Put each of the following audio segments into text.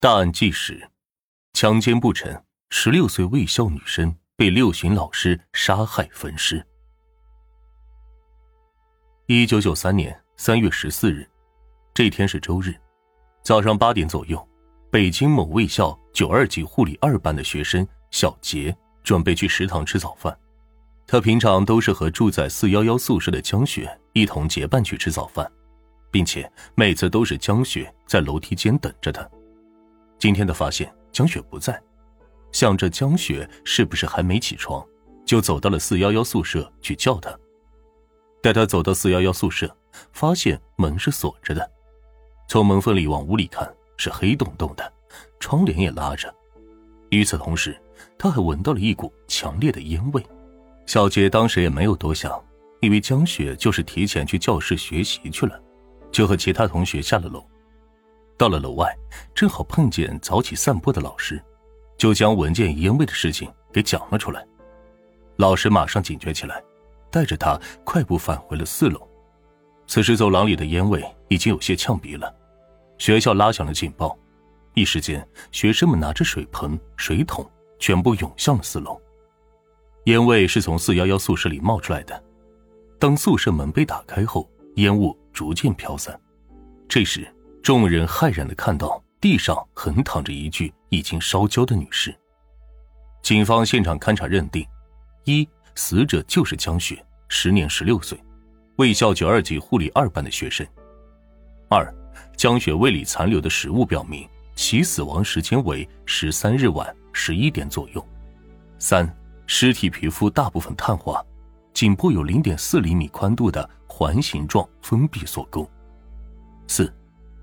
大案纪实：强奸不成，十六岁卫校女生被六旬老师杀害分尸。一九九三年三月十四日，这天是周日，早上八点左右，北京某卫校九二级护理二班的学生小杰准备去食堂吃早饭。他平常都是和住在四幺幺宿舍的江雪一同结伴去吃早饭，并且每次都是江雪在楼梯间等着他。今天的发现，江雪不在，想着江雪是不是还没起床，就走到了四幺幺宿舍去叫她。带他走到四幺幺宿舍，发现门是锁着的，从门缝里往屋里看是黑洞洞的，窗帘也拉着。与此同时，他还闻到了一股强烈的烟味。小杰当时也没有多想，以为江雪就是提前去教室学习去了，就和其他同学下了楼。到了楼外，正好碰见早起散步的老师，就将闻见烟味的事情给讲了出来。老师马上警觉起来，带着他快步返回了四楼。此时走廊里的烟味已经有些呛鼻了，学校拉响了警报，一时间学生们拿着水盆、水桶，全部涌向了四楼。烟味是从四幺幺宿舍里冒出来的，当宿舍门被打开后，烟雾逐渐飘散。这时。众人骇然的看到地上横躺着一具已经烧焦的女尸。警方现场勘查认定，一死者就是江雪，时年十六岁，卫校九二级护理二班的学生。二，江雪胃里残留的食物表明其死亡时间为十三日晚十一点左右。三，尸体皮肤大部分碳化，颈部有零点四厘米宽度的环形状封闭锁沟。四。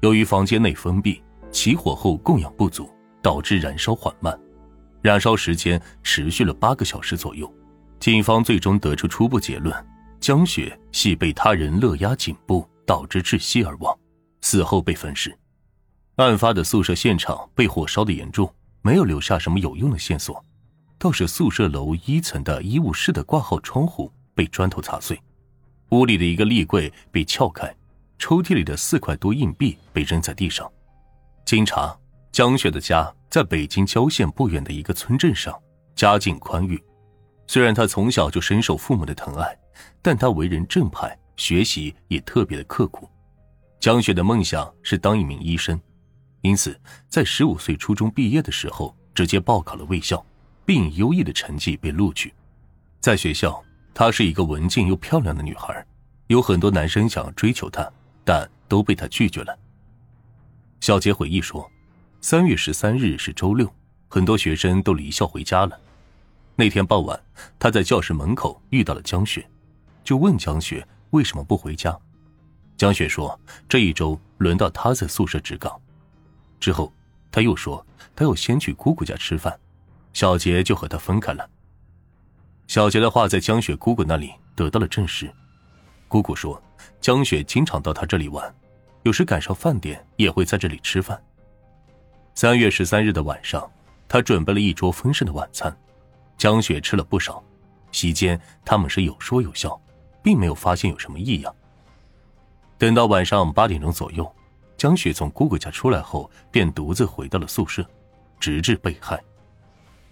由于房间内封闭，起火后供氧不足，导致燃烧缓慢，燃烧时间持续了八个小时左右。警方最终得出初步结论：江雪系被他人勒压颈部，导致窒息而亡，死后被焚尸。案发的宿舍现场被火烧的严重，没有留下什么有用的线索，倒是宿舍楼一层的医务室的挂号窗户被砖头砸碎，屋里的一个立柜被撬开。抽屉里的四块多硬币被扔在地上。经查，江雪的家在北京郊县不远的一个村镇上，家境宽裕。虽然她从小就深受父母的疼爱，但她为人正派，学习也特别的刻苦。江雪的梦想是当一名医生，因此在十五岁初中毕业的时候，直接报考了卫校，并以优异的成绩被录取。在学校，她是一个文静又漂亮的女孩，有很多男生想要追求她。但都被他拒绝了。小杰回忆说：“三月十三日是周六，很多学生都离校回家了。那天傍晚，他在教室门口遇到了江雪，就问江雪为什么不回家。江雪说：这一周轮到他在宿舍值岗。之后，他又说他要先去姑姑家吃饭，小杰就和他分开了。小杰的话在江雪姑姑那里得到了证实。”姑姑说，江雪经常到她这里玩，有时赶上饭点也会在这里吃饭。三月十三日的晚上，他准备了一桌丰盛的晚餐，江雪吃了不少。席间，他们是有说有笑，并没有发现有什么异样。等到晚上八点钟左右，江雪从姑姑家出来后，便独自回到了宿舍，直至被害。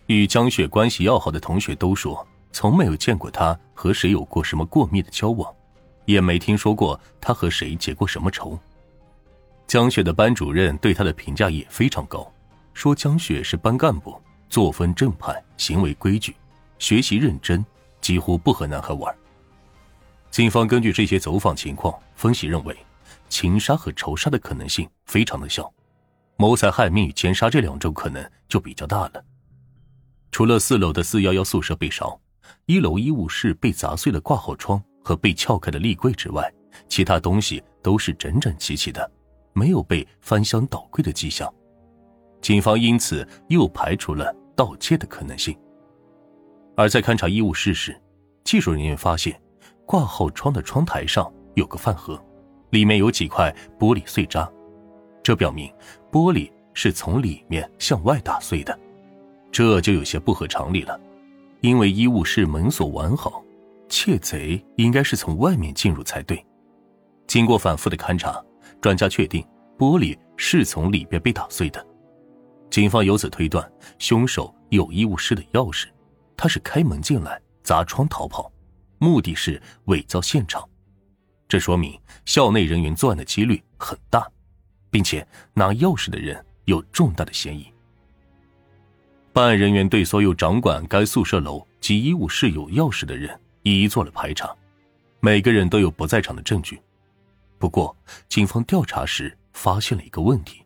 与江雪关系要好的同学都说，从没有见过她和谁有过什么过密的交往。也没听说过他和谁结过什么仇。江雪的班主任对他的评价也非常高，说江雪是班干部，作风正派，行为规矩，学习认真，几乎不和男孩玩。警方根据这些走访情况分析认为，情杀和仇杀的可能性非常的小，谋财害命与奸杀这两种可能就比较大了。除了四楼的四幺幺宿舍被烧，一楼医务室被砸碎了挂号窗。和被撬开的立柜之外，其他东西都是整整齐齐的，没有被翻箱倒柜的迹象。警方因此又排除了盗窃的可能性。而在勘察医务室时，技术人员发现挂号窗的窗台上有个饭盒，里面有几块玻璃碎渣，这表明玻璃是从里面向外打碎的，这就有些不合常理了，因为医务室门锁完好。窃贼应该是从外面进入才对。经过反复的勘查，专家确定玻璃是从里边被打碎的。警方由此推断，凶手有医务室的钥匙，他是开门进来，砸窗逃跑，目的是伪造现场。这说明校内人员作案的几率很大，并且拿钥匙的人有重大的嫌疑。办案人员对所有掌管该宿舍楼及医务室有钥匙的人一一做了排查，每个人都有不在场的证据。不过，警方调查时发现了一个问题：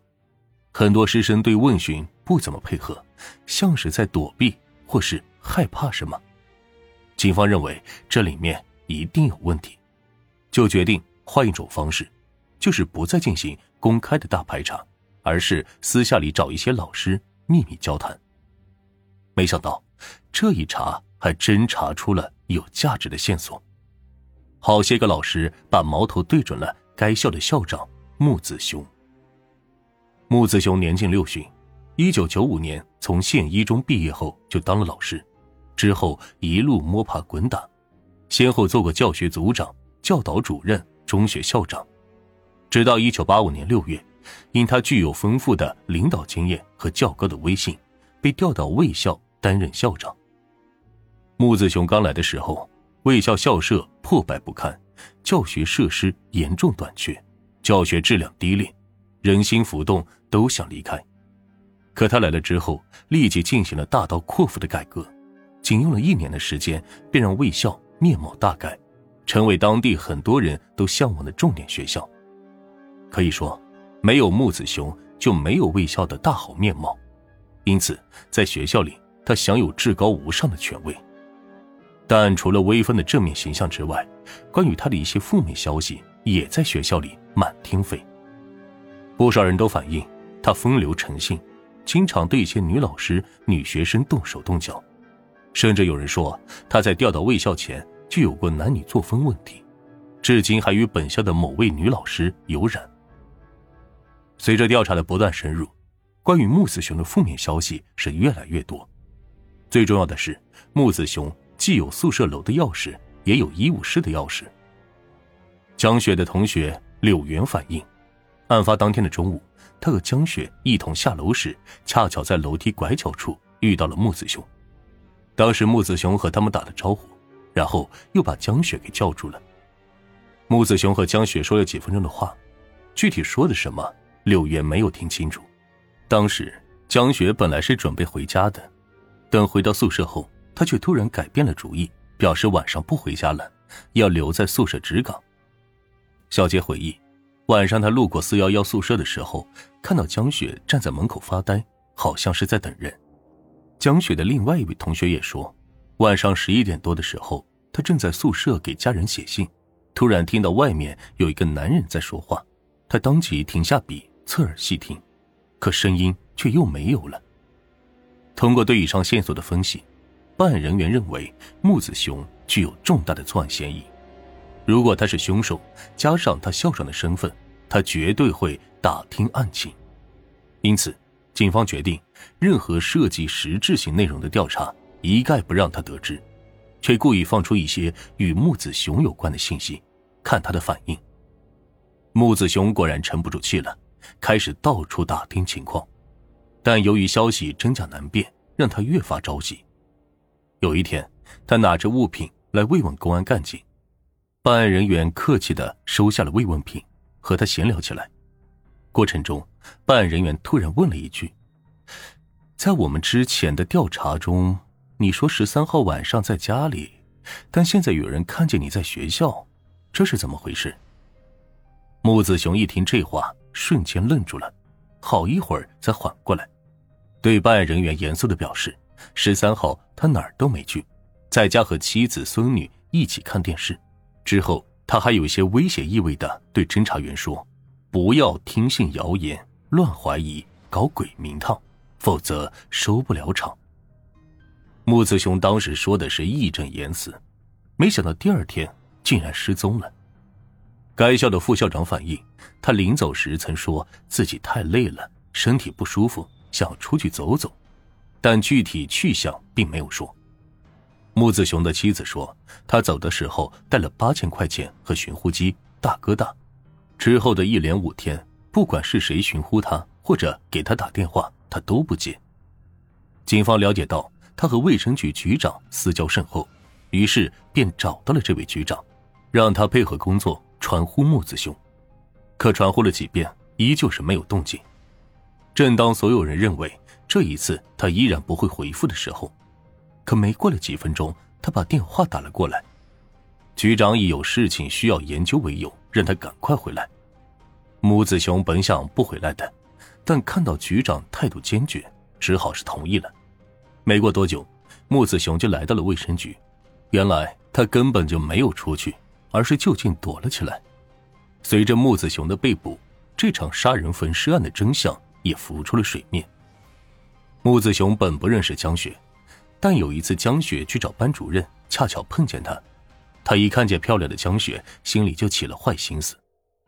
很多师生对问询不怎么配合，像是在躲避或是害怕什么。警方认为这里面一定有问题。就决定换一种方式，就是不再进行公开的大排查，而是私下里找一些老师秘密交谈。没想到这一查还真查出了有价值的线索，好些个老师把矛头对准了该校的校长木子雄。木子雄年近六旬，一九九五年从县一中毕业后就当了老师，之后一路摸爬滚打，先后做过教学组长。教导主任、中学校长，直到一九八五年六月，因他具有丰富的领导经验和较高的威信，被调到卫校担任校长。木子雄刚来的时候，卫校校舍破败不堪，教学设施严重短缺，教学质量低劣，人心浮动，都想离开。可他来了之后，立即进行了大刀阔斧的改革，仅用了一年的时间，便让卫校面貌大改。成为当地很多人都向往的重点学校，可以说，没有木子雄就没有卫校的大好面貌。因此，在学校里，他享有至高无上的权威。但除了威风的正面形象之外，关于他的一些负面消息也在学校里满天飞。不少人都反映他风流成性，经常对一些女老师、女学生动手动脚，甚至有人说他在调到卫校前。就有过男女作风问题，至今还与本校的某位女老师有染。随着调查的不断深入，关于木子雄的负面消息是越来越多。最重要的是，木子雄既有宿舍楼的钥匙，也有医务室的钥匙。江雪的同学柳元反映，案发当天的中午，他和江雪一同下楼时，恰巧在楼梯拐角处遇到了木子雄。当时木子雄和他们打了招呼。然后又把江雪给叫住了。木子雄和江雪说了几分钟的话，具体说的什么，柳元没有听清楚。当时江雪本来是准备回家的，等回到宿舍后，他却突然改变了主意，表示晚上不回家了，要留在宿舍值岗。小杰回忆，晚上他路过四幺幺宿舍的时候，看到江雪站在门口发呆，好像是在等人。江雪的另外一位同学也说。晚上十一点多的时候，他正在宿舍给家人写信，突然听到外面有一个男人在说话，他当即停下笔，侧耳细听，可声音却又没有了。通过对以上线索的分析，办案人员认为木子雄具有重大的作案嫌疑。如果他是凶手，加上他校长的身份，他绝对会打听案情。因此，警方决定，任何涉及实质性内容的调查。一概不让他得知，却故意放出一些与木子雄有关的信息，看他的反应。木子雄果然沉不住气了，开始到处打听情况，但由于消息真假难辨，让他越发着急。有一天，他拿着物品来慰问公安干警，办案人员客气的收下了慰问品，和他闲聊起来。过程中，办案人员突然问了一句：“在我们之前的调查中。”你说十三号晚上在家里，但现在有人看见你在学校，这是怎么回事？木子雄一听这话，瞬间愣住了，好一会儿才缓过来，对办案人员严肃的表示：十三号他哪儿都没去，在家和妻子孙女一起看电视。之后他还有些威胁意味的对侦查员说：“不要听信谣言，乱怀疑，搞鬼名堂，否则收不了场。”木子雄当时说的是义正言辞，没想到第二天竟然失踪了。该校的副校长反映，他临走时曾说自己太累了，身体不舒服，想出去走走，但具体去向并没有说。木子雄的妻子说，他走的时候带了八千块钱和寻呼机、大哥大，之后的一连五天，不管是谁寻呼他或者给他打电话，他都不接。警方了解到他和卫生局局长私交甚厚，于是便找到了这位局长，让他配合工作传呼木子雄。可传呼了几遍，依旧是没有动静。正当所有人认为这一次他依然不会回复的时候，可没过了几分钟，他把电话打了过来。局长以有事情需要研究为由，让他赶快回来。木子雄本想不回来的，但看到局长态度坚决，只好是同意了。没过多久，木子雄就来到了卫生局。原来他根本就没有出去，而是就近躲了起来。随着木子雄的被捕，这场杀人焚尸案的真相也浮出了水面。木子雄本不认识江雪，但有一次江雪去找班主任，恰巧碰见他。他一看见漂亮的江雪，心里就起了坏心思。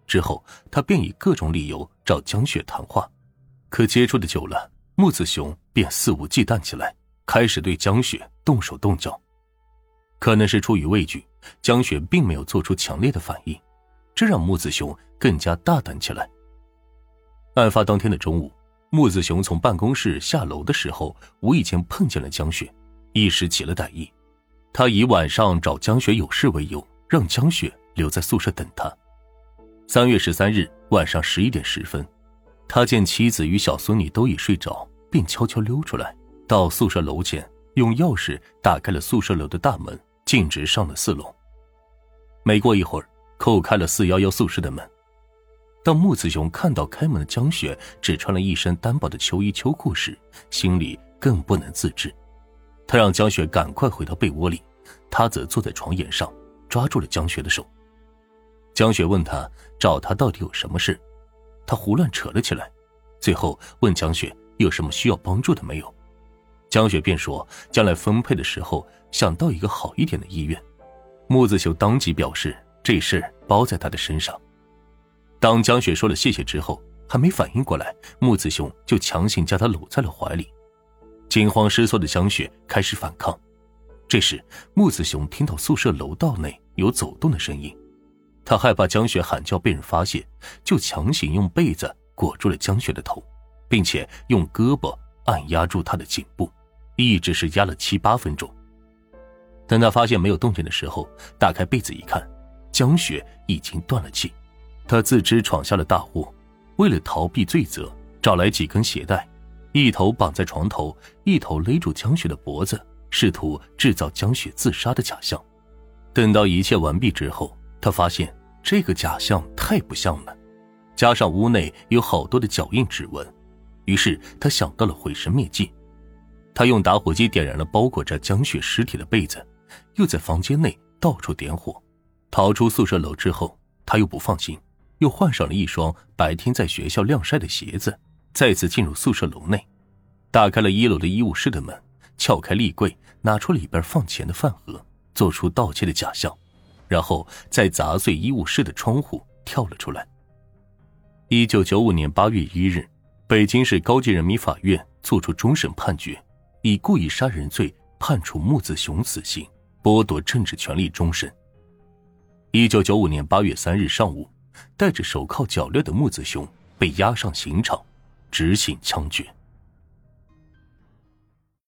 之后，他便以各种理由找江雪谈话。可接触的久了，木子雄便肆无忌惮起来，开始对江雪动手动脚。可能是出于畏惧，江雪并没有做出强烈的反应，这让木子雄更加大胆起来。案发当天的中午，木子雄从办公室下楼的时候，无意间碰见了江雪，一时起了歹意。他以晚上找江雪有事为由，让江雪留在宿舍等他。三月十三日晚上十一点十分，他见妻子与小孙女都已睡着，便悄悄溜出来，到宿舍楼前，用钥匙打开了宿舍楼的大门，径直上了四楼。没过一会儿，扣开了四幺幺宿舍的门。当木子雄看到开门的江雪只穿了一身单薄的秋衣秋裤时，心里更不能自制。他让江雪赶快回到被窝里，他则坐在床沿上，抓住了江雪的手。江雪问他找他到底有什么事，他胡乱扯了起来，最后问江雪有什么需要帮助的没有。江雪便说将来分配的时候想到一个好一点的医院。木子秀当即表示这事包在他的身上。当江雪说了谢谢之后，还没反应过来，木子雄就强行将她搂在了怀里。惊慌失措的江雪开始反抗，这时木子雄听到宿舍楼道内有走动的声音，他害怕江雪喊叫被人发现，就强行用被子裹住了江雪的头，并且用胳膊按压住她的颈部，一直是压了七八分钟。等他发现没有动静的时候，打开被子一看，江雪已经断了气，他自知闯下了大祸，为了逃避罪责，找来几根鞋带。一头绑在床头，一头勒住江雪的脖子，试图制造江雪自杀的假象。等到一切完毕之后，他发现这个假象太不像了，加上屋内有好多的脚印指纹，于是他想到了毁尸灭迹。他用打火机点燃了包裹着江雪尸体的被子，又在房间内到处点火。逃出宿舍楼之后，他又不放心，又换上了一双白天在学校晾晒的鞋子。再次进入宿舍楼内，打开了一楼的医务室的门，撬开立柜，拿出里边放钱的饭盒，做出盗窃的假象，然后再砸碎医务室的窗户，跳了出来。一九九五年八月一日，北京市高级人民法院作出终审判决，以故意杀人罪判处木子雄死刑，剥夺政治权利终身。一九九五年八月三日上午，戴着手铐脚镣的木子雄被押上刑场。执行枪决。